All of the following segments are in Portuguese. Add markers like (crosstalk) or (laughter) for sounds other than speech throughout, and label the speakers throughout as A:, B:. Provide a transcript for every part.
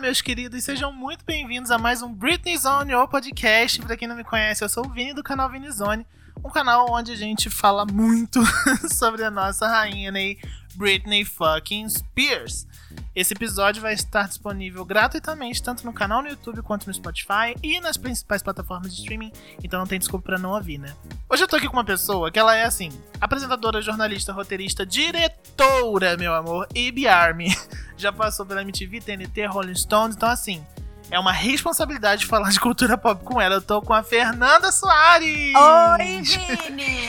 A: Meus queridos, sejam muito bem-vindos a mais um Britney Zone, ou podcast. Pra quem não me conhece, eu sou o Vini do canal Vini Zone, um canal onde a gente fala muito (laughs) sobre a nossa rainha, né? Britney fucking Spears. Esse episódio vai estar disponível gratuitamente tanto no canal no YouTube quanto no Spotify e nas principais plataformas de streaming, então não tem desculpa para não ouvir, né? Hoje eu tô aqui com uma pessoa que ela é assim, apresentadora, jornalista, roteirista, diretora, meu amor, e Army. (laughs) Já passou pela MTV, TNT, Rolling Stones, então assim, é uma responsabilidade falar de cultura pop com ela. Eu tô com a Fernanda Soares!
B: Oi, Vini!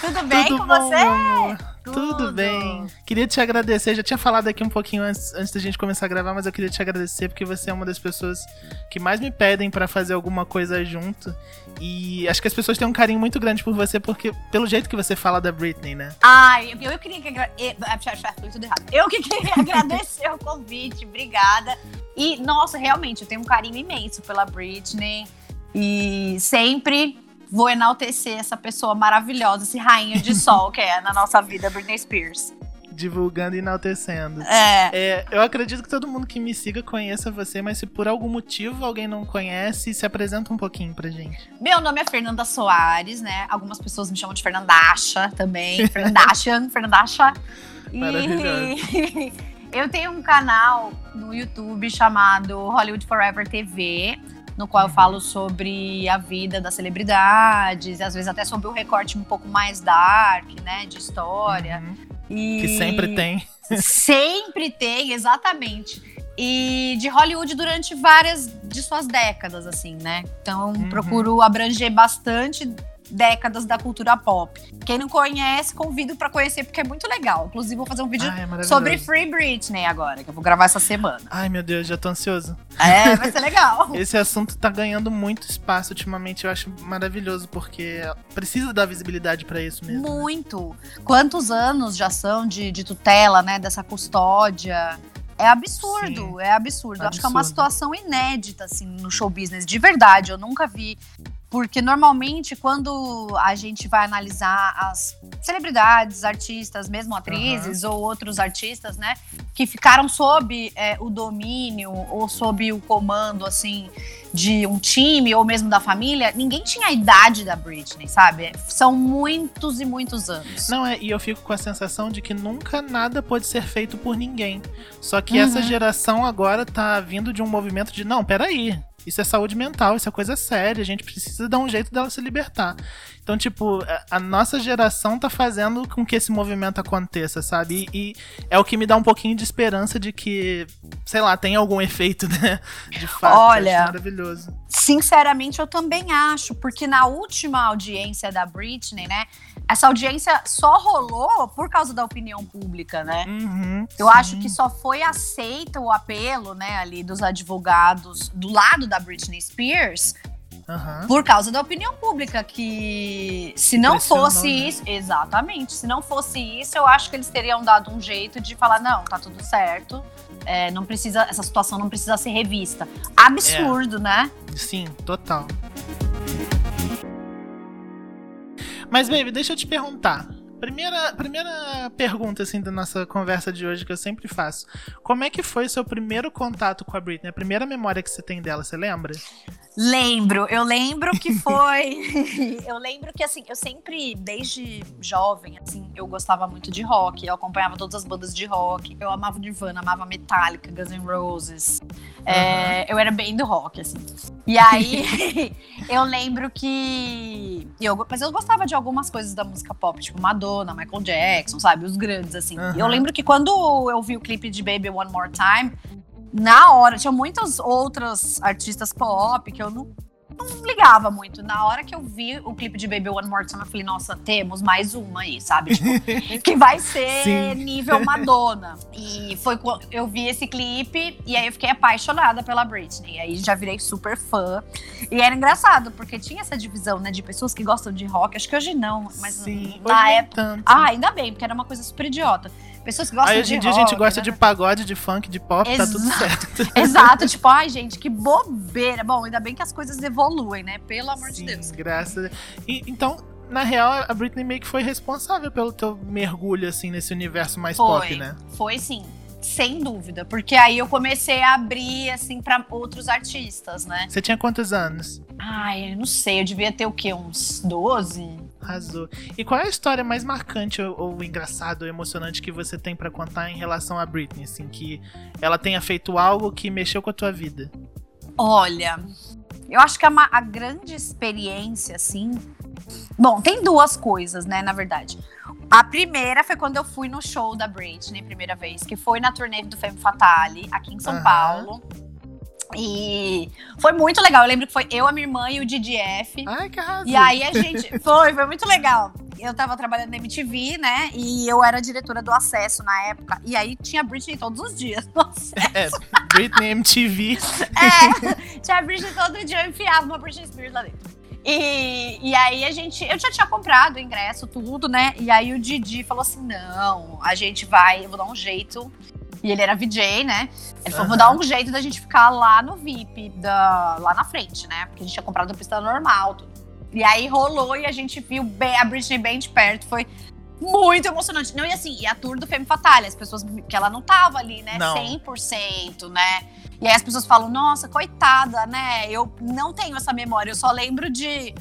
B: Tudo bem Tudo com bom, você?
A: Tudo. Tudo bem. Queria te agradecer. Já tinha falado aqui um pouquinho antes, antes da gente começar a gravar, mas eu queria te agradecer porque você é uma das pessoas que mais me pedem para fazer alguma coisa junto. E acho que as pessoas têm um carinho muito grande por você, porque pelo jeito que você fala da Britney, né?
B: Ai, eu, eu queria que tudo errado. Eu que queria (laughs) agradecer o convite, obrigada. E, nossa, realmente, eu tenho um carinho imenso pela Britney. E sempre vou enaltecer essa pessoa maravilhosa, esse rainha de (laughs) sol que é na nossa vida, Britney Spears.
A: Divulgando e enaltecendo.
B: É.
A: é. Eu acredito que todo mundo que me siga conheça você, mas se por algum motivo alguém não conhece, se apresenta um pouquinho pra gente.
B: Meu nome é Fernanda Soares, né? Algumas pessoas me chamam de Fernandacha também. Fernandachan, Fernandacha.
A: Maravilhoso. (laughs)
B: eu tenho um canal no YouTube chamado Hollywood Forever TV no qual eu falo sobre a vida das celebridades, às vezes até sobre o recorte um pouco mais dark, né, de história. Uhum.
A: E... Que sempre tem.
B: Sempre tem, exatamente. E de Hollywood durante várias de suas décadas, assim, né? Então, uhum. procuro abranger bastante décadas da cultura pop. Quem não conhece, convido para conhecer porque é muito legal. Inclusive vou fazer um vídeo Ai, é sobre Free Britney agora, que eu vou gravar essa semana.
A: Ai, meu Deus, já tô ansioso.
B: É, vai ser legal. (laughs)
A: Esse assunto tá ganhando muito espaço ultimamente, eu acho maravilhoso porque precisa dar visibilidade para isso mesmo.
B: Né? Muito. Né? Quantos anos já são de, de tutela, né, dessa custódia? É absurdo, Sim, é absurdo. absurdo. Acho que é uma situação inédita, assim, no show business. De verdade, eu nunca vi porque normalmente, quando a gente vai analisar as celebridades, artistas, mesmo atrizes uhum. ou outros artistas, né, que ficaram sob é, o domínio ou sob o comando, assim, de um time ou mesmo da família, ninguém tinha a idade da Britney, sabe? São muitos e muitos anos.
A: Não, é, e eu fico com a sensação de que nunca nada pode ser feito por ninguém. Só que uhum. essa geração agora tá vindo de um movimento de, não, peraí, isso é saúde mental, isso é coisa séria, a gente precisa dar um jeito dela se libertar. Então, tipo, a nossa geração tá fazendo com que esse movimento aconteça, sabe? E, e é o que me dá um pouquinho de esperança de que, sei lá, tem algum efeito, (laughs) né? De fato.
B: Olha,
A: maravilhoso.
B: Sinceramente, eu também acho, porque na última audiência da Britney, né? Essa audiência só rolou por causa da opinião pública, né?
A: Uhum,
B: eu sim. acho que só foi aceito o apelo, né, ali dos advogados do lado da Britney Spears Uhum. Por causa da opinião pública, que se não fosse né? isso. Exatamente. Se não fosse isso, eu acho que eles teriam dado um jeito de falar: não, tá tudo certo. É, não precisa, essa situação não precisa ser revista. Absurdo, é. né?
A: Sim, total. Mas, baby, deixa eu te perguntar. Primeira, primeira pergunta, assim, da nossa conversa de hoje, que eu sempre faço. Como é que foi o seu primeiro contato com a Britney? A primeira memória que você tem dela, você lembra?
B: Lembro, eu lembro que (laughs) foi. (laughs) eu lembro que, assim, eu sempre, desde jovem, assim, eu gostava muito de rock. Eu acompanhava todas as bandas de rock. Eu amava Nirvana, amava Metallica, Guns N' Roses. Uhum. É, eu era bem do rock, assim. E aí, (laughs) eu lembro que. Eu, mas eu gostava de algumas coisas da música pop, tipo Madonna, Michael Jackson, sabe? Os grandes, assim. Uhum. Eu lembro que quando eu vi o clipe de Baby One More Time, na hora, tinha muitas outras artistas pop que eu não, não ligava muito. Na hora que eu vi o clipe de Baby One More Time, eu falei, nossa, temos mais uma aí, sabe? Tipo, (laughs) que vai ser Sim. nível Madonna. E foi quando eu vi esse clipe e aí eu fiquei apaixonada pela Britney. E aí já virei super fã. E era engraçado, porque tinha essa divisão, né, de pessoas que gostam de rock. Acho que hoje não, mas
A: Sim,
B: na época. Ah, ainda bem, porque era uma coisa super idiota. Pessoas que gostam
A: Aí, hoje em dia
B: rock,
A: a gente gosta
B: né?
A: de pagode, de funk, de pop, Exato. tá tudo certo. (laughs)
B: Exato, tipo, ai, gente, que bobeira. Bom, ainda bem que as coisas evoluem, né? Pelo amor
A: Sim,
B: de Deus.
A: Graças a e, Então, na real, a Britney meio que foi responsável pelo teu mergulho, assim, nesse universo mais
B: foi,
A: pop, né?
B: Foi sim. sem dúvida, porque aí eu comecei a abrir assim para outros artistas, né?
A: Você tinha quantos anos?
B: Ai, eu não sei, eu devia ter o quê? Uns 12?
A: Arrasou. E qual é a história mais marcante ou, ou engraçada ou emocionante que você tem para contar em relação a Britney, assim, que ela tenha feito algo que mexeu com a tua vida?
B: Olha, eu acho que a, a grande experiência, assim. Bom, tem duas coisas, né, na verdade. A primeira foi quando eu fui no show da Britney, primeira vez, que foi na turnê do Femme Fatale, aqui em São uhum. Paulo. E foi muito legal. Eu lembro que foi eu, a minha irmã e o DDF.
A: Ai, que arraso.
B: E aí a gente. Foi, foi muito legal. Eu tava trabalhando na MTV, né? E eu era diretora do acesso na época. E aí tinha Britney todos os dias.
A: É, Britney MTV. (laughs)
B: É, tinha Britney todo dia, eu enfiava uma Britney Spears lá dentro. E, e aí a gente. Eu já tinha comprado o ingresso, tudo, né? E aí o Didi falou assim: não, a gente vai, eu vou dar um jeito e ele era VJ, né? Ele falou: vou dar um jeito da gente ficar lá no VIP, da, lá na frente, né? Porque a gente tinha comprado a pista normal. Tudo. E aí rolou e a gente viu a Britney bem de perto. Foi muito emocionante. Não, e assim, e a tour do Femme Fatale, as pessoas. que ela não tava ali, né? Não. 100%, né? E aí as pessoas falam: nossa, coitada, né? Eu não tenho essa memória, eu só lembro de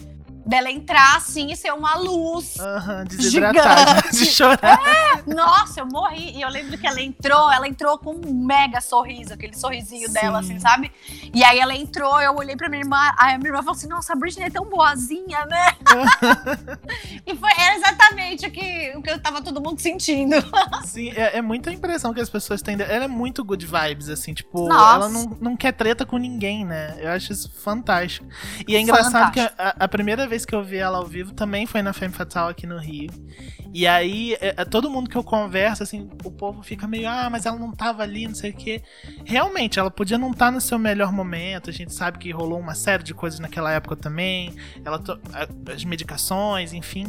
B: dela entrar assim e ser uma luz.
A: Uhum, desidratada, (laughs) de chorar.
B: É, nossa, eu morri. E eu lembro que ela entrou, ela entrou com um mega sorriso, aquele sorrisinho Sim. dela, assim, sabe? E aí ela entrou, eu olhei pra minha irmã, aí a minha irmã falou assim: nossa, a Britney é tão boazinha, né? (laughs) e foi exatamente o que, o que eu tava todo mundo sentindo. (laughs)
A: Sim, é, é muita impressão que as pessoas têm. Ela é muito good vibes, assim, tipo, nossa. ela não, não quer treta com ninguém, né? Eu acho isso fantástico. E é engraçado que a, a primeira vez vez que eu vi ela ao vivo também foi na Femme Fatal aqui no Rio. E aí, é, é, todo mundo que eu converso, assim, o povo fica meio, ah, mas ela não tava ali, não sei o quê. Realmente, ela podia não estar tá no seu melhor momento. A gente sabe que rolou uma série de coisas naquela época também. Ela as medicações, enfim.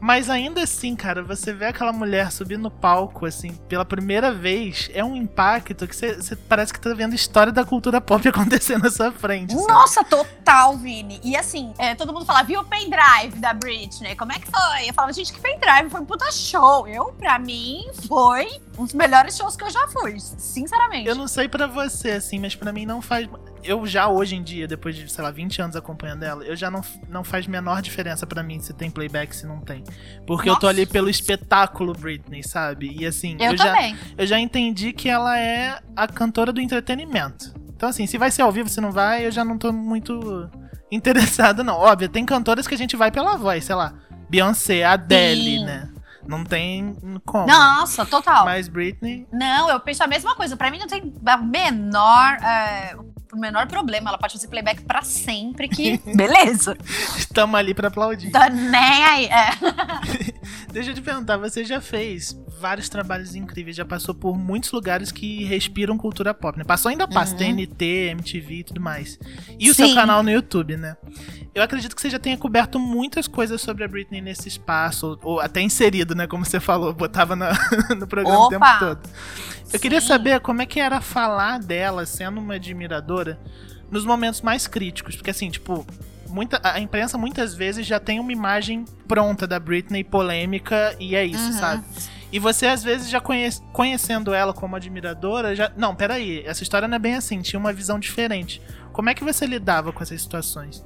A: Mas ainda assim, cara, você vê aquela mulher subir no palco, assim, pela primeira vez, é um impacto que você parece que tá vendo história da cultura pop (laughs) acontecendo na sua frente.
B: Sabe? Nossa, total, Vini. E assim, é, todo mundo fala, viu o pendrive da Britney? Como é que foi? Eu falava, gente, que pendrive? Foi um puta show. Eu, pra mim, foi um dos melhores shows que eu já fui, sinceramente.
A: Eu não sei para você, assim, mas para mim não faz eu já hoje em dia, depois de, sei lá, 20 anos acompanhando ela, eu já não, não faz menor diferença para mim se tem playback se não tem. Porque Nossa. eu tô ali pelo espetáculo Britney, sabe? E assim,
B: eu,
A: eu já eu já entendi que ela é a cantora do entretenimento. Então assim, se vai ser ao vivo, se não vai, eu já não tô muito (laughs) interessado não. Óbvio, tem cantoras que a gente vai pela voz, sei lá, Beyoncé, Adele, Sim. né? Não tem como.
B: Nossa, total.
A: Mas Britney.
B: Não, eu penso a mesma coisa. Para mim não tem a menor. É, o menor problema. Ela pode fazer playback pra sempre, que (laughs) beleza.
A: Estamos ali pra aplaudir.
B: Tá nem aí. É. (laughs)
A: Deixa eu te perguntar, você já fez vários trabalhos incríveis, já passou por muitos lugares que respiram cultura pop, né? Passou ainda passa, uhum. TNT, MTV e tudo mais. E o Sim. seu canal no YouTube, né? Eu acredito que você já tenha coberto muitas coisas sobre a Britney nesse espaço, ou, até inserido, né? Como você falou, botava na, (laughs) no programa Opa. o tempo todo. Eu Sim. queria saber como é que era falar dela, sendo uma admiradora, nos momentos mais críticos. Porque assim, tipo, muita, a imprensa muitas vezes já tem uma imagem pronta da Britney polêmica e é isso, uhum. sabe? E você, às vezes, já conhece, conhecendo ela como admiradora, já. Não, peraí, essa história não é bem assim, tinha uma visão diferente. Como é que você lidava com essas situações?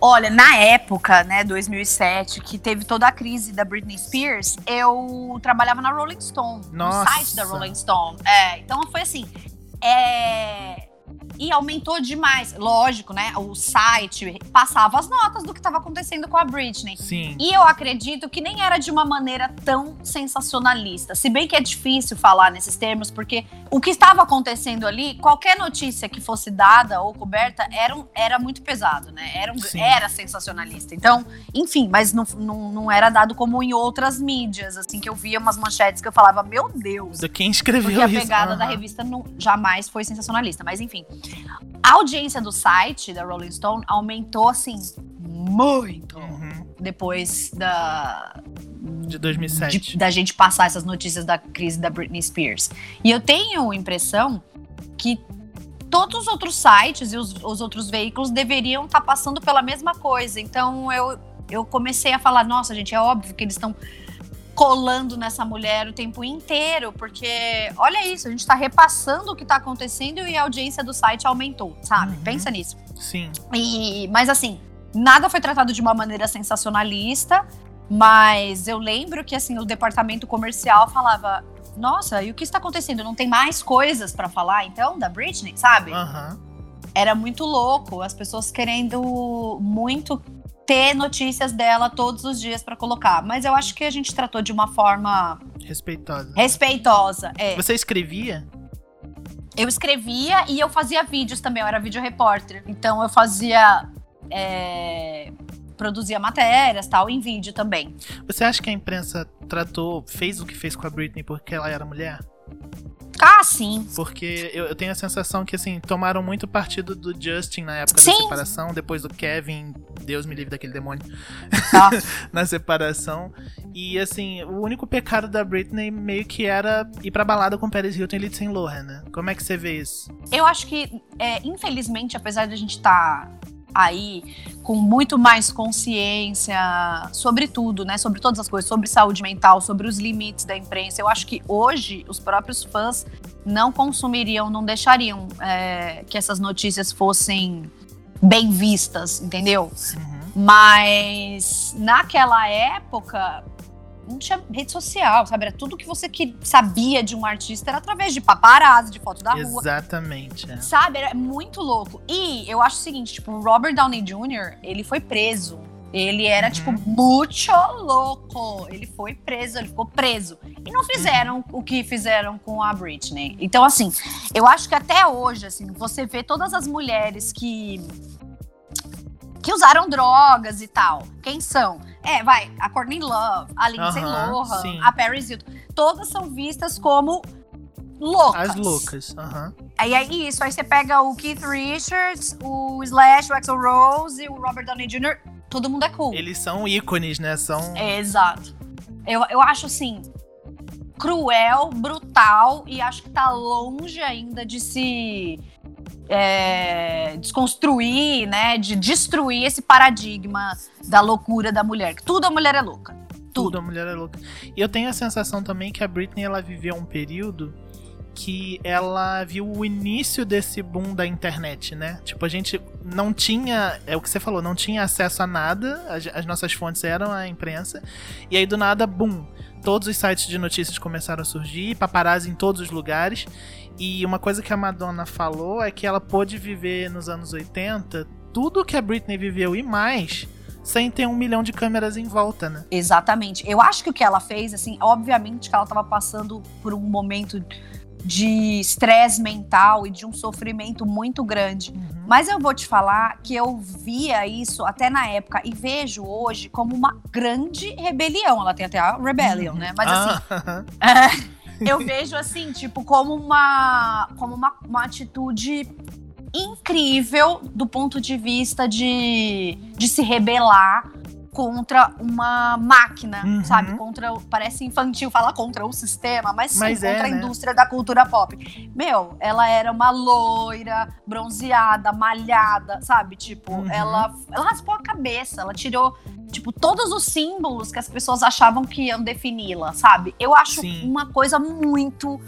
B: Olha, na época, né, 2007, que teve toda a crise da Britney Spears, eu trabalhava na Rolling Stone, Nossa. no site da Rolling Stone. É, então foi assim, é, e aumentou demais. Lógico, né? O site passava as notas do que estava acontecendo com a Britney.
A: Sim.
B: E eu acredito que nem era de uma maneira tão sensacionalista. Se bem que é difícil falar nesses termos, porque o que estava acontecendo ali, qualquer notícia que fosse dada ou coberta era, um, era muito pesado, né? Era, um, era sensacionalista. Então, enfim, mas não, não, não era dado como em outras mídias, assim, que eu via umas manchetes que eu falava, meu Deus.
A: Quem escreveu
B: porque a pegada uhum. da revista não, jamais foi sensacionalista. Mas enfim, a audiência do site da Rolling Stone aumentou assim muito uhum. depois da
A: de 2007
B: de, da gente passar essas notícias da crise da Britney Spears. E eu tenho a impressão que todos os outros sites e os, os outros veículos deveriam estar tá passando pela mesma coisa. Então eu eu comecei a falar, nossa, gente, é óbvio que eles estão colando nessa mulher o tempo inteiro, porque olha isso, a gente tá repassando o que tá acontecendo e a audiência do site aumentou, sabe?
A: Uhum.
B: Pensa nisso.
A: Sim.
B: E, mas assim, nada foi tratado de uma maneira sensacionalista, mas eu lembro que assim, o departamento comercial falava: "Nossa, e o que está acontecendo? Não tem mais coisas para falar então da Britney, sabe?"
A: Aham.
B: Era muito louco, as pessoas querendo muito ter notícias dela todos os dias para colocar, mas eu acho que a gente tratou de uma forma
A: Respeitosa.
B: respeitosa. É.
A: Você escrevia?
B: Eu escrevia e eu fazia vídeos também, eu era vídeo repórter. Então eu fazia. é, produzia matérias tal, em vídeo também.
A: Você acha que a imprensa tratou, fez o que fez com a Britney porque ela era mulher?
B: Ah, sim.
A: Porque eu, eu tenho a sensação que, assim, tomaram muito partido do Justin na época
B: Sim.
A: da separação, depois do Kevin, Deus me livre daquele demônio,
B: Tá. (laughs)
A: na separação. E, assim, o único pecado da Britney meio que era ir pra balada com Paris Hilton e Lindsay Lohan, né? Como é que você vê isso?
B: Eu acho que, é, infelizmente, apesar de a gente estar aí com muito mais consciência sobre tudo, né? Sobre todas as coisas, sobre saúde mental, sobre os limites da imprensa, eu acho que hoje os próprios fãs não consumiriam, não deixariam é, que essas notícias fossem bem vistas, entendeu?
A: Uhum.
B: Mas naquela época não tinha rede social, sabe? Era tudo que você que sabia de um artista era através de paparazzi, de foto da rua.
A: Exatamente. é.
B: Sabe, era muito louco. E eu acho o seguinte, tipo, o Robert Downey Jr., ele foi preso. Ele era,
A: Uhum.
B: tipo, muito louco. Ele foi preso, ele ficou preso. E não fizeram o que fizeram com a Britney. Então, assim, eu acho que até hoje, assim, você vê todas as mulheres que. Que usaram drogas e tal. Quem são? É, vai, a Courtney Love, a Lindsay Lohan,
A: sim.
B: a Paris Hilton. Todas são vistas como loucas.
A: As loucas. Aham.
B: Aí é isso, aí você pega o Keith Richards, o Slash, o Axl Rose e o Robert Downey Jr., todo mundo é cool.
A: Eles são ícones, né? São.
B: É, exato. Eu, eu acho assim, cruel, brutal e acho que tá longe ainda de se é, desconstruir, né? De destruir esse paradigma da loucura da mulher. Que tudo a mulher é louca.
A: Tudo, a mulher é louca. E eu tenho a sensação também que a Britney ela viveu um período que ela viu o início desse boom da internet, né? Tipo, a gente não tinha, é o que você falou, não tinha acesso a nada, as, as nossas fontes eram a imprensa, e aí do nada, boom, todos os sites de notícias começaram a surgir, paparazzi em todos os lugares, e uma coisa que a Madonna falou é que ela pôde viver nos anos 80 tudo que a Britney viveu e mais, sem ter um milhão de câmeras em volta, né?
B: Exatamente. Eu acho que o que ela fez, assim, obviamente que ela tava passando por um momento de estresse mental e de um sofrimento muito grande.
A: Uhum.
B: Mas eu vou te falar que eu via isso até na época e vejo hoje como uma grande rebelião. Ela tem até a rebellion, né? Mas assim,
A: Ah, (laughs)
B: eu vejo assim, tipo, como uma, como uma, uma atitude incrível do ponto de vista de, de se rebelar contra uma máquina,
A: Uhum.
B: sabe? Contra, parece infantil falar contra o sistema, mas sim,
A: Mas é,
B: contra a
A: né?
B: indústria da cultura pop. Meu, ela era uma loira, bronzeada, malhada, sabe? Tipo,
A: Uhum.
B: ela, ela raspou a cabeça, ela tirou tipo, todos os símbolos que as pessoas achavam que iam defini-la, sabe? Eu acho
A: Sim.
B: uma coisa muito,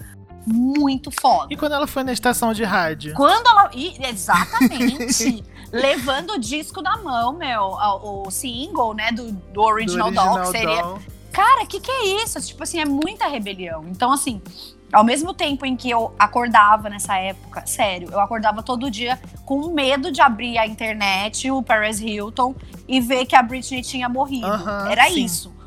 B: muito foda.
A: E quando ela foi na estação de rádio?
B: Quando ela. e- exatamente! (laughs) levando o disco na mão, meu, o single, né, do, do Original,
A: do
B: Doll, que seria.
A: Doll.
B: Cara, que que é isso? Tipo assim, é muita rebelião. Então, assim, ao mesmo tempo em que eu acordava nessa época, sério, eu acordava todo dia com medo de abrir a internet, o Paris Hilton, e ver que a Britney tinha morrido.
A: Aham,
B: Era
A: sim.
B: isso.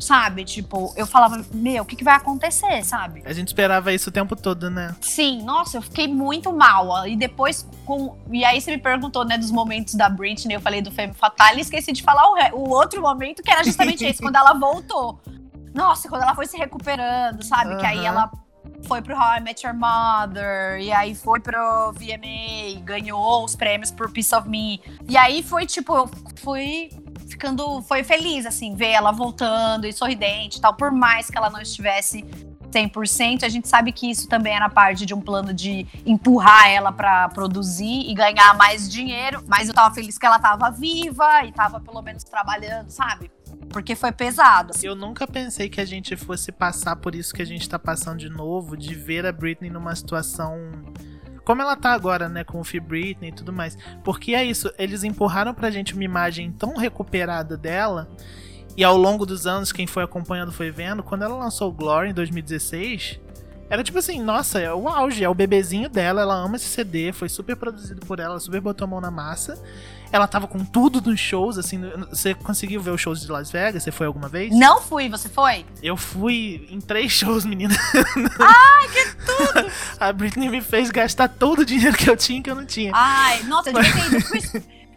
B: Sabe? Tipo, eu falava, meu, o que, que vai acontecer, sabe?
A: A gente esperava isso o tempo todo, né?
B: Sim, nossa, eu fiquei muito mal. E depois, com. E aí você me perguntou, né, dos momentos da Britney, eu falei do Femme Fatale e esqueci de falar o, re- o outro momento, que era justamente esse, (laughs) quando ela voltou. Nossa, quando ela foi se recuperando, sabe? Que aí ela foi pro How I Met Your Mother, e aí foi pro VMA, ganhou os prêmios por Piece of Me. E aí foi tipo, eu fui ficando. Foi feliz, assim, ver ela voltando e sorridente e tal, por mais que ela não estivesse 100%, a gente sabe que isso também era parte de um plano de empurrar ela pra produzir e ganhar mais dinheiro, mas eu tava feliz que ela tava viva e tava pelo menos trabalhando, sabe? porque foi pesado.
A: Eu nunca pensei que a gente fosse passar por isso que a gente tá passando de novo, de ver a Britney numa situação como ela tá agora, né, com o Free Britney e tudo mais. Porque é isso, eles empurraram pra gente uma imagem tão recuperada dela, e ao longo dos anos, quem foi acompanhando foi vendo, quando ela lançou Glory em 2016, era tipo assim, nossa, é o auge, é o bebezinho dela, ela ama esse CD, foi super produzido por ela, super botou a mão na massa. Ela tava com tudo nos shows, assim. Você conseguiu ver os shows de Las Vegas? Você foi alguma vez?
B: Não fui, você foi?
A: Eu fui em três (laughs) shows, menina.
B: Ai, que tudo! (laughs)
A: a Britney me fez gastar todo o dinheiro que eu tinha que eu não tinha.
B: Ai, nossa, eu devia ter ido. Fui,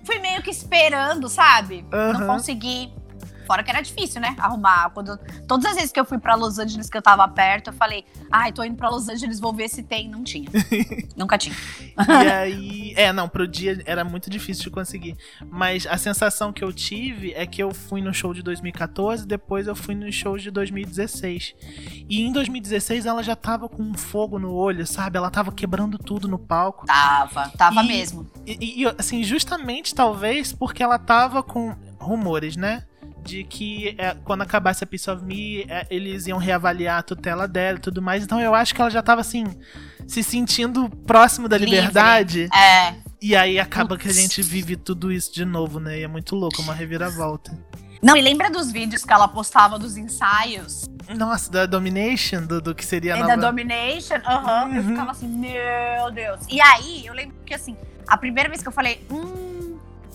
B: fui meio que esperando, sabe? Uhum. Não consegui. Fora que era difícil, né? Arrumar. Quando, todas as vezes que eu fui para Los Angeles, que eu tava perto, eu falei, ai, ah, tô indo para Los Angeles, vou ver se tem. Não tinha. (laughs) Nunca tinha.
A: e (laughs) aí. É, não, pro dia era muito difícil de conseguir. Mas a sensação que eu tive é que eu fui no show de 2014, depois eu fui no show de 2016. E em 2016 ela já tava com um fogo no olho, sabe? Ela tava quebrando tudo no palco.
B: Tava, tava
A: e,
B: mesmo.
A: E, e, assim, justamente talvez porque ela tava com rumores, né? De que é, quando acabasse a Piece of Me, é, eles iam reavaliar a tutela dela e tudo mais. Então eu acho que ela já tava assim, se sentindo próximo da Livre. liberdade.
B: É.
A: E aí acaba que a gente vive tudo isso de novo, né? E é muito louco, uma reviravolta.
B: Não, e lembra dos vídeos que ela postava dos ensaios?
A: Nossa, da Domination, do, do que seria a
B: é
A: nova...
B: da Domination, aham. Uhum. Eu ficava assim, meu Deus. E aí, eu lembro que assim, a primeira vez que eu falei, hum,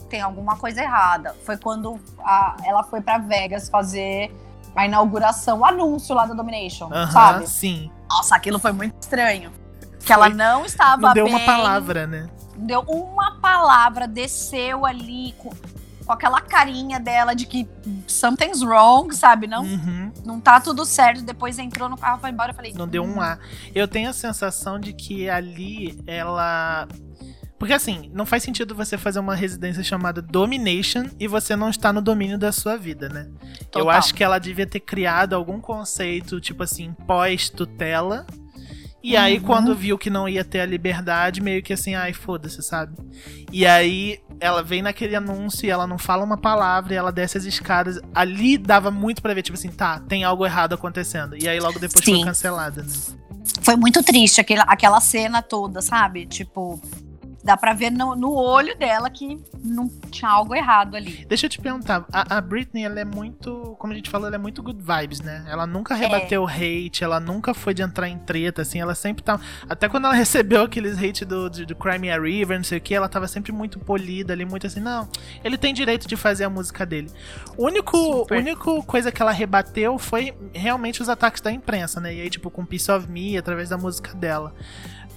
B: tem alguma coisa errada. Foi quando a, ela foi para Vegas fazer a inauguração, o anúncio lá da Domination, uh -huh, sabe?
A: Sim.
B: Nossa, aquilo foi muito estranho. Que ela não estava
A: não deu
B: bem,
A: uma palavra, né?
B: Deu uma palavra, desceu ali com, com aquela carinha dela de que something's wrong, sabe? Não, uhum. não tá tudo certo. Depois entrou no carro, foi embora. Eu falei.
A: Não deu um hum. A. Eu tenho a sensação de que ali ela porque assim, não faz sentido você fazer uma residência chamada Domination e você não está no domínio da sua vida, né? Total. Eu acho que ela devia ter criado algum conceito, tipo assim, pós-tutela. E uhum. aí, quando viu que não ia ter a liberdade, meio que assim, ai, foda-se, sabe? E aí, ela vem naquele anúncio e ela não fala uma palavra e ela desce as escadas. Ali dava muito pra ver, tipo assim, tá, tem algo errado acontecendo. E aí, logo depois Sim. foi cancelada, né?
B: Foi muito triste aquela, aquela cena toda, sabe? Tipo, Dá pra ver no, no, olho dela que não tinha algo errado ali.
A: Deixa eu te perguntar, a, a Britney, ela é muito, como a gente falou, ela é muito good vibes, né? Ela nunca rebateu é. hate, ela nunca foi de entrar em treta, assim, ela sempre tá. Até quando ela (laughs) recebeu aqueles hate do, do, do Crimea River, não sei o que, ela tava sempre muito polida ali, muito assim, não, ele tem direito de fazer a música dele. O único, único coisa que ela rebateu foi realmente os ataques da imprensa, né? E aí, tipo, com Piece of Me, através da música dela.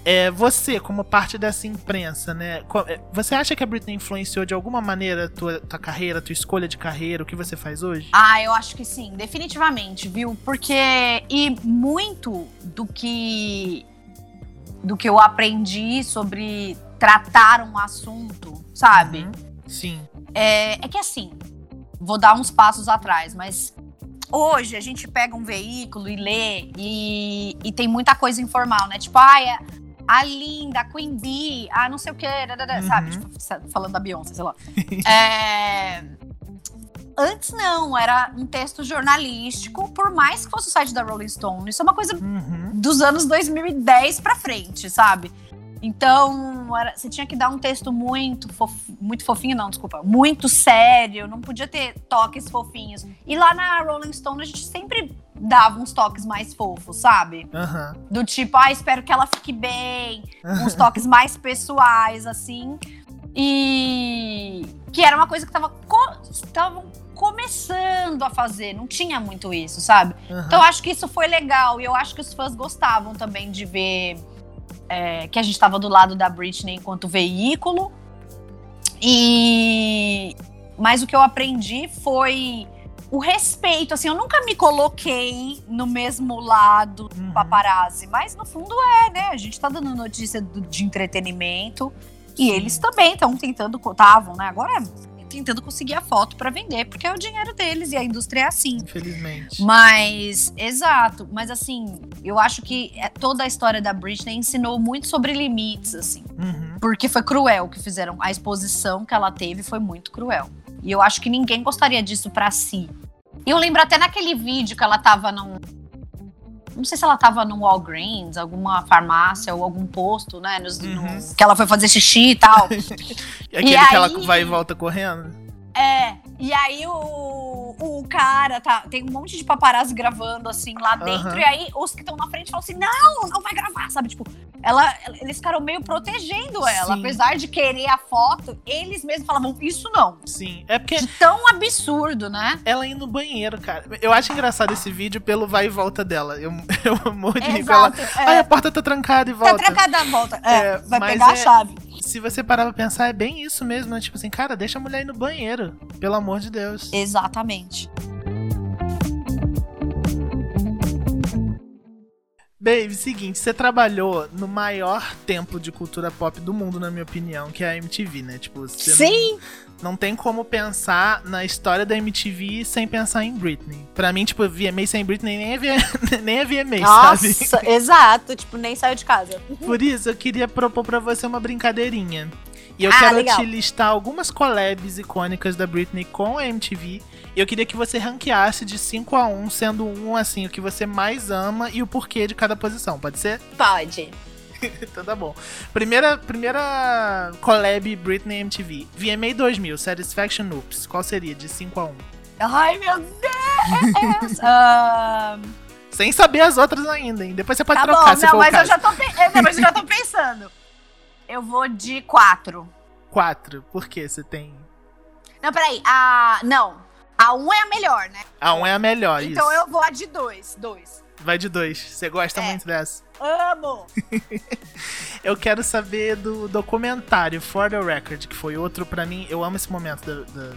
A: É, você, como parte dessa imprensa, né? É, você acha que a Britney influenciou de alguma maneira a tua, tua carreira, tua escolha de carreira, o que você faz hoje?
B: Ah, eu acho que sim, definitivamente, viu? Porque. E muito do que. do que eu aprendi sobre tratar um assunto, sabe? Uhum,
A: sim.
B: É, é que assim, vou dar uns passos atrás, mas hoje a gente pega um veículo e lê e, e tem muita coisa informal, né? Tipo, ah, é, a linda, a Queen Bee, a não sei o que, uhum. sabe? Tipo, falando da Beyoncé, sei lá. (laughs) é... Antes não, era um texto jornalístico, por mais que fosse o site da Rolling Stone. Isso é uma coisa uhum. dos anos 2010 pra frente, sabe? Então, era, você tinha que dar um texto muito, fof, muito fofinho, não, desculpa, muito sério, não podia ter toques fofinhos. E lá na Rolling Stone a gente sempre dava uns toques mais fofos, sabe?
A: Uhum.
B: Do tipo, ah, espero que ela fique bem, uns toques mais pessoais, assim. E que era uma coisa que tava estavam começando a fazer, não tinha muito isso, sabe? Uhum. Então eu acho que isso foi legal e eu acho que os fãs gostavam também de ver é, que a gente estava do lado da Britney enquanto veículo. E mas o que eu aprendi foi o respeito, assim, eu nunca me coloquei no mesmo lado do uhum. paparazzi, mas no fundo é, né? A gente tá dando notícia de entretenimento e eles também estão tentando, estavam, né? Agora tentando conseguir a foto para vender, porque é o dinheiro deles e a indústria é assim.
A: Infelizmente.
B: Mas, exato. Mas assim, eu acho que é, toda a história da Britney ensinou muito sobre limites, assim. Uhum. Porque foi cruel o que fizeram. A exposição que ela teve foi muito cruel. E eu acho que ninguém gostaria disso para si. E eu lembro até naquele vídeo que ela tava num. Não sei se ela tava no Walgreens, alguma farmácia ou algum posto, né? Nos,
A: Uhum.
B: no- que ela foi fazer xixi e tal. (laughs)
A: E aquele
B: E
A: que ela
B: aí-
A: vai e volta correndo?
B: É, e aí o, o cara, tá, tem um monte de paparazzi gravando assim lá dentro,
A: Aham.
B: e aí os que estão na frente falam assim: não, não vai gravar, sabe? Tipo, ela, eles ficaram meio protegendo ela,
A: Sim.
B: apesar de querer a foto, eles mesmos falavam: isso não.
A: Sim. É porque
B: De tão absurdo, né?
A: ela ia no banheiro, cara. Eu acho engraçado esse vídeo pelo vai e volta dela. Eu, (laughs) eu morro de rir com ela.
B: Exato.
A: Ai,
B: É,
A: a porta tá trancada e
B: tá
A: volta.
B: trancada a volta. É,
A: É,
B: vai pegar
A: é-
B: a chave.
A: Se você parar pra pensar, é bem isso mesmo, né? Tipo assim, cara, deixa a mulher ir no banheiro. Pelo amor de Deus.
B: Exatamente.
A: Baby, seguinte, você trabalhou no maior tempo de cultura pop do mundo, na minha opinião, que é a MTV, né? Tipo, você não-
B: Sim,
A: Não, tem como pensar na história da MTV sem pensar em Britney. Pra mim, tipo, VMA sem Britney nem é, V- (laughs) nem é VMA, sabe?
B: nossa, exato. Tipo, nem saiu de casa.
A: Por isso, eu queria propor pra você uma brincadeirinha. E eu
B: Ah,
A: quero
B: legal.
A: te listar algumas collabs icônicas da Britney com a MTV. E eu queria que você ranqueasse de 5 a 1, sendo um assim, o que você mais ama e o porquê de cada posição, pode ser? (laughs)
B: Pode.
A: Então tá bom. Primeira, primeira collab Britney MTV. VMA 2000, Satisfaction Oops. Qual seria de 5 a 1?
B: Ai, meu Deus! (laughs) Ahn,
A: Sem saber as outras ainda, hein? Depois você pode
B: tá
A: trocar
B: bom,
A: se
B: não,
A: for
B: mas eu já tô, é, não, mas eu já tô (laughs) pensando. Eu vou de quatro.
A: 4. Por quê? Você tem.
B: Não, peraí. A. Não. A um é a melhor, né?
A: A 1 é a melhor,
B: então
A: isso.
B: eu vou a de dois. Dois.
A: Vai de 2. Você gosta
B: É.
A: muito dessa.
B: Amo! (laughs)
A: Eu quero saber do documentário For the Record, que foi outro pra mim. Eu amo esse momento da, da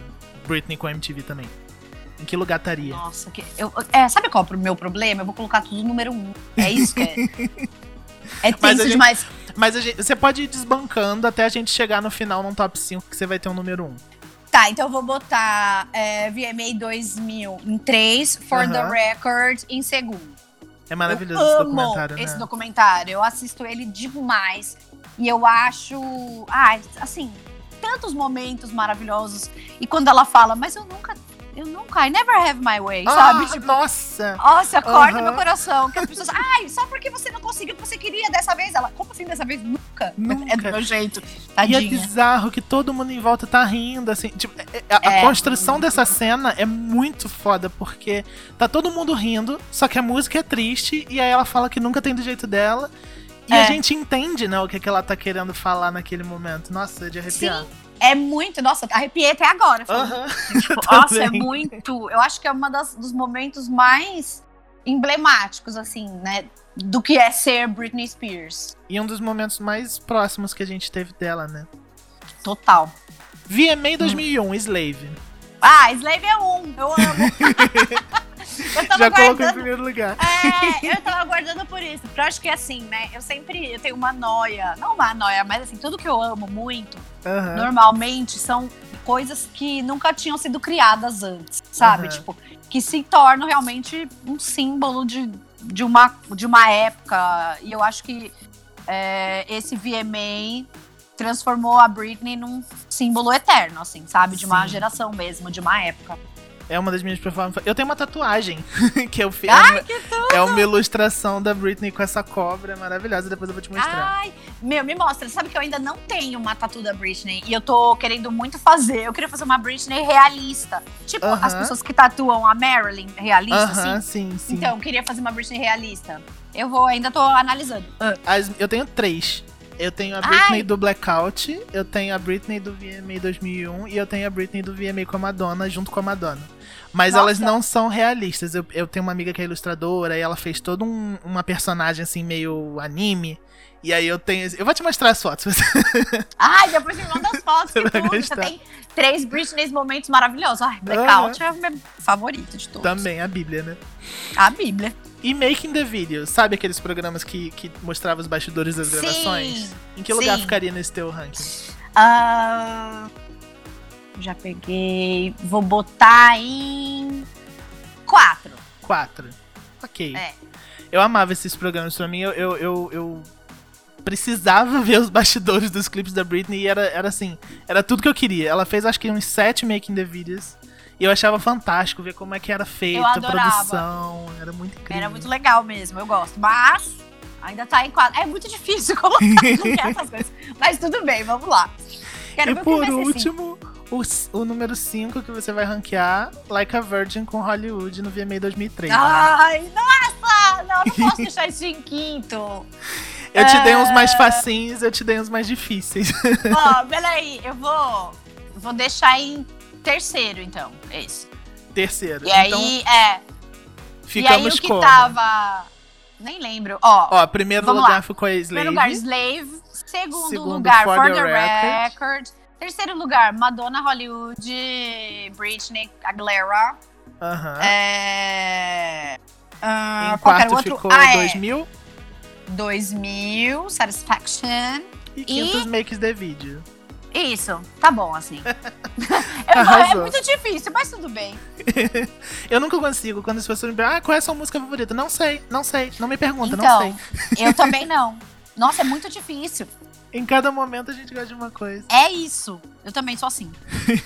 A: Britney com a MTV também. Em que lugar estaria?
B: Nossa, que, eu, é, sabe qual é o meu problema? Eu vou colocar tudo número um. É isso que é. (laughs) É
A: Mas a
B: tenso
A: gente-
B: demais.
A: Mas a gente- você pode ir desbancando até a gente chegar no final num top 5 que você vai ter um número 1.
B: Tá, então eu vou botar é, VMA 2000 em três, For the. Record em segundo.
A: É maravilhoso
B: eu
A: esse documentário, né?
B: esse documentário. Eu assisto ele demais. E eu acho. Ai, assim, tantos momentos maravilhosos. E quando ela fala, mas eu nunca. Eu nunca, I never have my way,
A: Ah,
B: sabe? Tipo,
A: nossa!
B: nossa, corta meu coração. Que as pessoas. Ai, só porque você não conseguiu o que você queria dessa vez. Ela, como assim dessa vez? Nunca.
A: Nunca. (laughs)
B: É do meu jeito.
A: E é
B: Tadinha.
A: bizarro que todo mundo em volta tá rindo, assim. Tipo, é- é- a, a
B: É.
A: construção dessa cena é muito foda, porque tá todo mundo rindo, só que a música é triste, e aí ela fala que nunca tem do jeito dela. E a
B: É.
A: gente entende, né, o que, que ela tá querendo falar naquele momento. Nossa, é de arrepiar.
B: Sim, é muito. Nossa, arrepiei até agora. Tipo, (laughs) nossa, é muito. Eu acho que é das, dos momentos mais emblemáticos, assim, né? Do que é ser Britney Spears.
A: E um dos momentos mais próximos que a gente teve dela, né?
B: Total.
A: VMA 2001, Slave.
B: Ah, Slave é um. Eu amo. (laughs) eu tava
A: Já colocou em primeiro lugar.
B: É, eu tava guardando por isso. Porque eu acho que assim, né? Eu sempre eu tenho uma noia. Não uma noia, mas assim, tudo que eu amo muito,
A: Aham.
B: normalmente são coisas que nunca tinham sido criadas antes, sabe?
A: Aham.
B: Tipo, que se tornam realmente um símbolo de, de, uma, de uma época. E eu acho que é, esse VMA transformou a Britney num símbolo eterno, assim, sabe? De uma
A: Sim.
B: geração mesmo, de uma época.
A: É uma das minhas performances. Eu tenho uma tatuagem (laughs) que eu fiz.
B: Ai, que tudo!
A: É uma ilustração da Britney com essa cobra maravilhosa. Depois eu vou te mostrar.
B: Ai, meu, me mostra. Sabe que eu ainda não tenho uma tatu da Britney e eu tô querendo muito fazer. Eu queria fazer uma Britney realista. Tipo,
A: Aham.
B: as pessoas que tatuam a Marilyn realista,
A: Aham,
B: assim.
A: sim, sim.
B: Então, eu queria fazer uma Britney realista. Eu vou, ainda tô analisando.
A: As- eu tenho três. Eu tenho a
B: Ai.
A: Britney do Blackout, eu tenho a Britney do VMA 2001 e eu tenho a Britney do VMA com a Madonna, junto com a Madonna. Mas
B: Nossa.
A: elas não são realistas. Eu, eu tenho uma amiga que é ilustradora e ela fez toda um- uma personagem assim, meio anime. E aí eu tenho. Eu vou te mostrar as fotos. (laughs)
B: Ai, depois me manda as fotos
A: Você
B: que tudo. Você tem três Britney momentos maravilhosos. Ai, Blackout é o meu favorito de todos.
A: Também, a Bíblia, né?
B: A Bíblia.
A: E Making the Video, sabe aqueles programas que, que mostravam os bastidores das
B: Sim,
A: gravações? Em que lugar
B: sim.
A: ficaria nesse teu ranking?
B: Ah, já peguei. Vou botar em. Quatro.
A: Quatro. Ok.
B: É.
A: Eu amava esses programas pra mim. Eu, eu, eu, eu precisava (laughs) ver os bastidores dos clipes da Britney e era, era assim, era tudo que eu queria. Ela fez acho que uns sete Making the Videos. E eu achava fantástico ver como é que era feita
B: Eu
A: a produção. Era muito incrível.
B: Era muito legal mesmo, eu gosto. Mas ainda tá em quadro. É muito difícil (laughs) colocar (laughs) essas coisas. Mas tudo bem, vamos lá. Quero
A: E
B: ver o que
A: por
B: vai ser sim.
A: último, o, o número 5 que você vai ranquear, Like a Virgin com Hollywood no VMA 2003. né?
B: Ai, nossa! Não, não posso deixar isso em quinto.
A: eu te dei uns
B: é.
A: mais facinhos, eu te dei uns mais difíceis. (laughs)
B: Ó, peraí, eu vou, vou deixar em terceiro, então. Esse.
A: Terceiro.
B: E
A: então,
B: aí, é.
A: ficamos
B: e aí o que
A: como?
B: tava. Nem lembro. Ó,
A: Ó, primeiro lugar
B: lá.
A: ficou a Slave.
B: primeiro lugar, Slave. Segundo,
A: Segundo,
B: lugar,
A: For
B: For,
A: the
B: the,
A: Record.
B: record. Terceiro lugar, Madonna Hollywood, Britney Aguilera.
A: Aham.
B: É. ah,
A: em quarto
B: o outro?
A: ficou
B: ah, é.
A: 2000.
B: 2000, Satisfaction.
A: E quintos makes the video.
B: Isso, tá bom, assim. (laughs) (laughs) É
A: Arrasou.
B: muito difícil, mas tudo bem. (laughs)
A: Eu nunca consigo, quando as pessoas me perguntam, ah, qual é a sua música favorita? Não sei, não sei, não me pergunta, não sei.
B: Então, eu também não. Nossa, é muito difícil.
A: Em cada momento a gente gosta de uma coisa.
B: É isso. Eu também sou assim.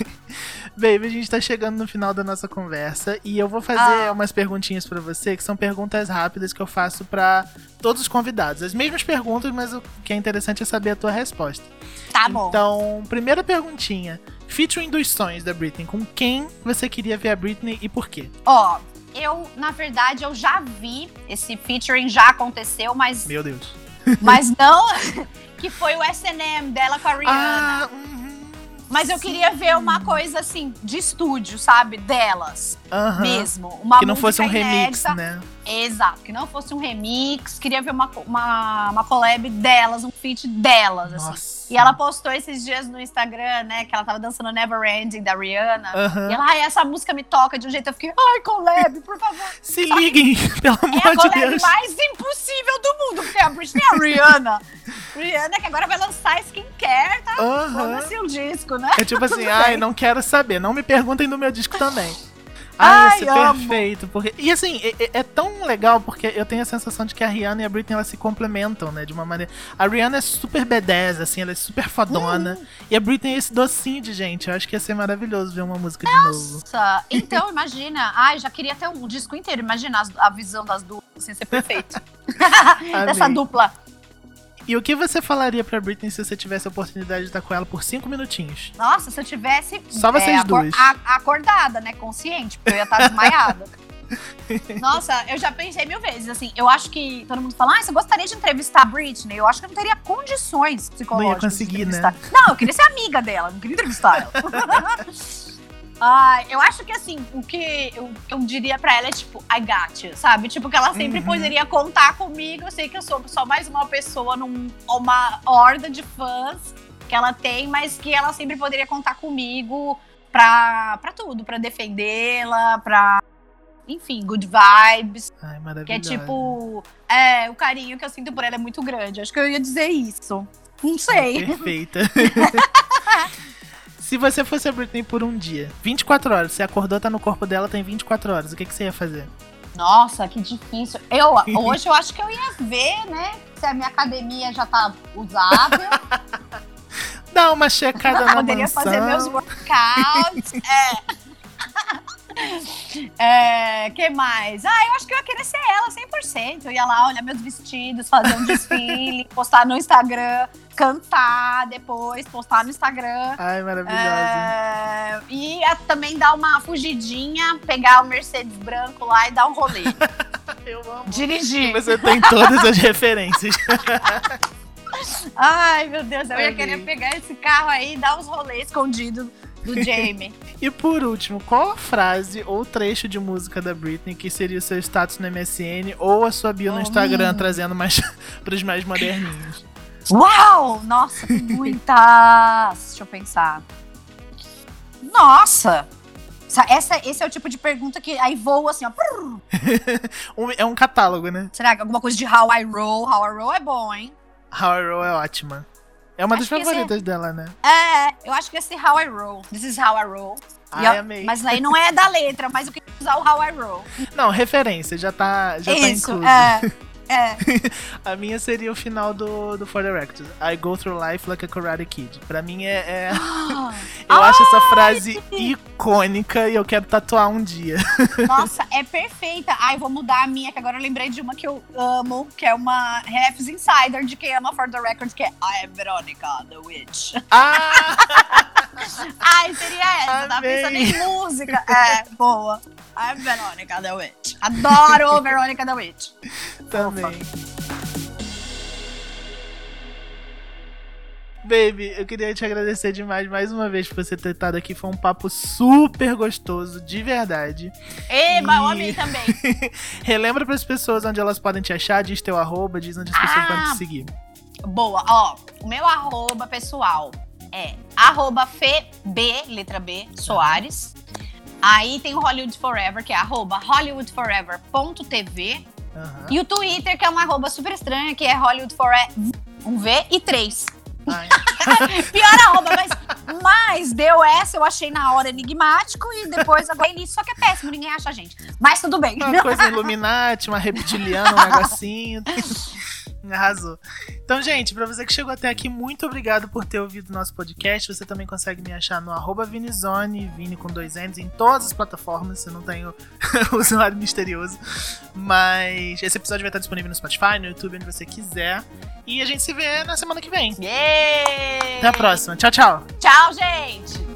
B: (laughs)
A: Baby, a gente tá chegando no final da nossa conversa e eu vou fazer
B: Ah.
A: umas perguntinhas pra você, que são perguntas rápidas que eu faço pra todos os convidados. As mesmas perguntas, mas o que é interessante é saber a tua resposta.
B: Tá bom.
A: Então, primeira perguntinha. Featuring dos sonhos da Britney, com quem você queria ver a Britney e por quê?
B: Ó, eu, na verdade, eu já vi esse featuring, já aconteceu, mas,
A: Meu Deus.
B: mas não (laughs) que foi o SNM dela com a Rihanna.
A: Ah, uhum,
B: mas eu queria ver uma coisa assim, de estúdio, sabe? Delas mesmo. Uma
A: Que não fosse um remix,
B: inédita.
A: né?
B: Exato, que não fosse um remix. Queria ver uma, uma, uma collab delas, um feat delas, assim. E ela postou esses dias no Instagram, né? Que ela tava dançando Never Ending da Rihanna.
A: Aham.
B: E ela, ai, essa música me toca de um jeito. Eu fiquei, ai, collab, por favor. (laughs)
A: Se liguem, (laughs) pelo
B: É a
A: amor de
B: collab
A: Deus.
B: mais impossível do mundo, porque a Britney é a Rihanna. (laughs) Rihanna que agora vai lançar skincare, tá?
A: Aham.
B: Foda-se o disco, né?
A: É tipo assim, ai, não quero saber. Não me perguntem do meu disco também. Ai, isso é
B: amo.
A: perfeito. Porque... E assim, é, é- tão legal porque eu tenho a sensação de que a Rihanna e a Britney elas se complementam, né? De uma maneira. A Rihanna é super B10, assim, ela é super fodona.
B: Uhum.
A: E a Britney é esse docinho de gente. Eu acho que ia ser maravilhoso ver uma música de novo.
B: Nossa, (laughs) então imagina. Ai, já queria ter um disco inteiro. Imagina as- a visão das duplas, assim, ser perfeito. (laughs) Dessa dupla.
A: E o que você falaria pra Britney se você tivesse a oportunidade de estar com ela por cinco minutinhos?
B: Nossa, se eu tivesse.
A: Só vocês
B: acor-
A: duas.
B: a- acordada, né? Consciente, porque eu ia estar desmaiada. (laughs) Nossa, eu já pensei mil vezes, assim, eu acho que todo mundo fala, ah, você gostaria de entrevistar a Britney? Eu acho que eu não teria condições psicológicas
A: conseguir,
B: de
A: né?
B: entrevistar. Não, eu queria ser amiga dela, não queria entrevistar ela. (laughs) Ai, eu acho que assim, o que eu, eu diria pra ela é tipo, I got you, sabe? Tipo, que ela sempre
A: Uhum.
B: poderia contar comigo. Eu sei que eu sou só mais uma pessoa numa horda de fãs que ela tem, mas que ela sempre poderia contar comigo pra, pra tudo, pra defendê-la, pra. Enfim, good vibes.
A: Ai, maravilhoso.
B: Que é tipo. É, o carinho que eu sinto por ela é muito grande. Acho que eu ia dizer isso. Não sei.
A: Perfeita. (laughs) Se você fosse a Britney por um dia, 24 horas, você acordou, tá no corpo dela, tem 24 horas, o que, que você ia fazer?
B: Nossa, que difícil. Eu, (laughs) hoje eu acho que eu ia ver, né? Se a minha academia já tá usável. (laughs)
A: Dá uma checada na
B: Poderia
A: mansão.
B: fazer meus workouts. (laughs) é. É, que mais? Ah, eu acho que eu ia querer ser ela 100%. Eu ia lá olhar meus vestidos, fazer um desfile, postar no Instagram, cantar depois, postar no Instagram.
A: Ai, maravilhosa.
B: É, e ia também dar uma fugidinha, pegar o Mercedes branco lá e dar um rolê. (laughs)
A: Eu amo.
B: Dirigir.
A: Você tem todas as referências. (laughs)
B: Ai, meu Deus, eu ia querer pegar esse carro aí e dar uns rolês escondidos do Jamie. (laughs)
A: E por último, qual a frase ou trecho de música da Britney que seria o seu status no MSN ou a sua bio no
B: Hum.
A: Instagram, trazendo mais pros mais moderninhos?
B: Uau! Nossa, tem (laughs) muitas. Deixa eu pensar. Nossa! Essa, esse é o tipo de pergunta que aí voa assim, ó. (laughs)
A: É um catálogo, né?
B: Será que alguma coisa de How I Roll? How I Roll é bom, hein?
A: How I Roll é ótima. É uma
B: Acho
A: das
B: esse
A: favoritas dela, né?
B: É, eu acho que esse How I Roll. This is How I Roll.
A: Ai,
B: eu-
A: amei.
B: Mas aí não é da letra, mas eu queria usar o How I Roll.
A: Não, referência, já tá, já tá
B: Isso,
A: incluso.
B: é. (laughs) É. (laughs)
A: A minha seria o final do, do For the Record. I go through life like a Karate Kid. Pra mim é. é- (gasps) (laughs) eu acho essa frase icônica e eu quero tatuar um dia. (laughs)
B: Nossa, é perfeita. Ai, vou mudar a minha, que agora eu lembrei de uma que eu amo, que é uma Refs Insider de quem ama For the Record, que é I am Veronica, the Witch.
A: Ah!
B: Ai, seria essa, tá
A: Amei.
B: pensando em música. É, boa. I am Veronica, the Witch. Adoro Veronica, the Witch.
A: Também. Baby, eu queria te agradecer demais mais uma vez por você ter estado aqui. Foi um papo super gostoso, de verdade.
B: Eba, eu
A: E-
B: amei também. (laughs)
A: Relembra para as pessoas onde elas podem te achar, diz teu arroba, diz onde as pessoas
B: Ah.
A: podem te seguir.
B: Boa, ó, o meu arroba pessoal é arroba FB, letra B, Soares. Aí tem o Hollywood Forever, que é arroba hollywoodforever.tv.
A: Aham.
B: E o Twitter, que é uma arroba super estranha, que é Hollywood Forever, um V e três. (laughs) Pior arroba, mas, mas deu essa, eu achei na hora enigmático e depois agora ele só que é péssimo, ninguém acha a gente. Mas tudo bem.
A: uma coisa (laughs) Illuminati, uma reptiliana, um negocinho. (laughs) (laughs) Arrasou. Então, gente, pra você que chegou até aqui, muito obrigado por ter ouvido o nosso podcast. Você também consegue me achar no arroba Vinizone, Vini com dois N's, em todas as plataformas. Eu não tenho (laughs) usuário misterioso. Mas esse episódio vai estar disponível no Spotify, no YouTube, onde você quiser. E a gente se vê na semana que vem.
B: Yay!
A: Até a próxima. Tchau, tchau.
B: Tchau, gente!